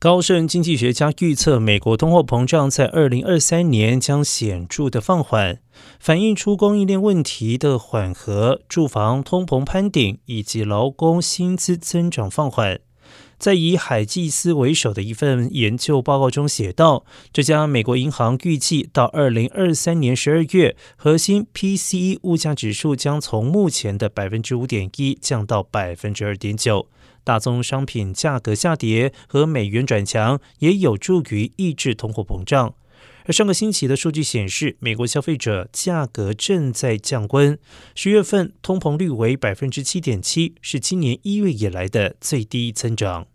高盛经济学家预测，美国通货膨胀在二零二三年将显著的放缓，反映出供应链问题的缓和、住房通膨攀顶以及劳工薪资增长放缓。在以海基斯为首的一份研究报告中写道，这家美国银行预计到二零二三年十二月，核心 PCE 物价指数将从目前的百分之五点一降到百分之二点九。大宗商品价格下跌和美元转强也有助于抑制通货膨胀。而上个星期的数据显示，美国消费者价格正在降温，十月份通膨率为百分之七点七，是今年一月以来的最低增长。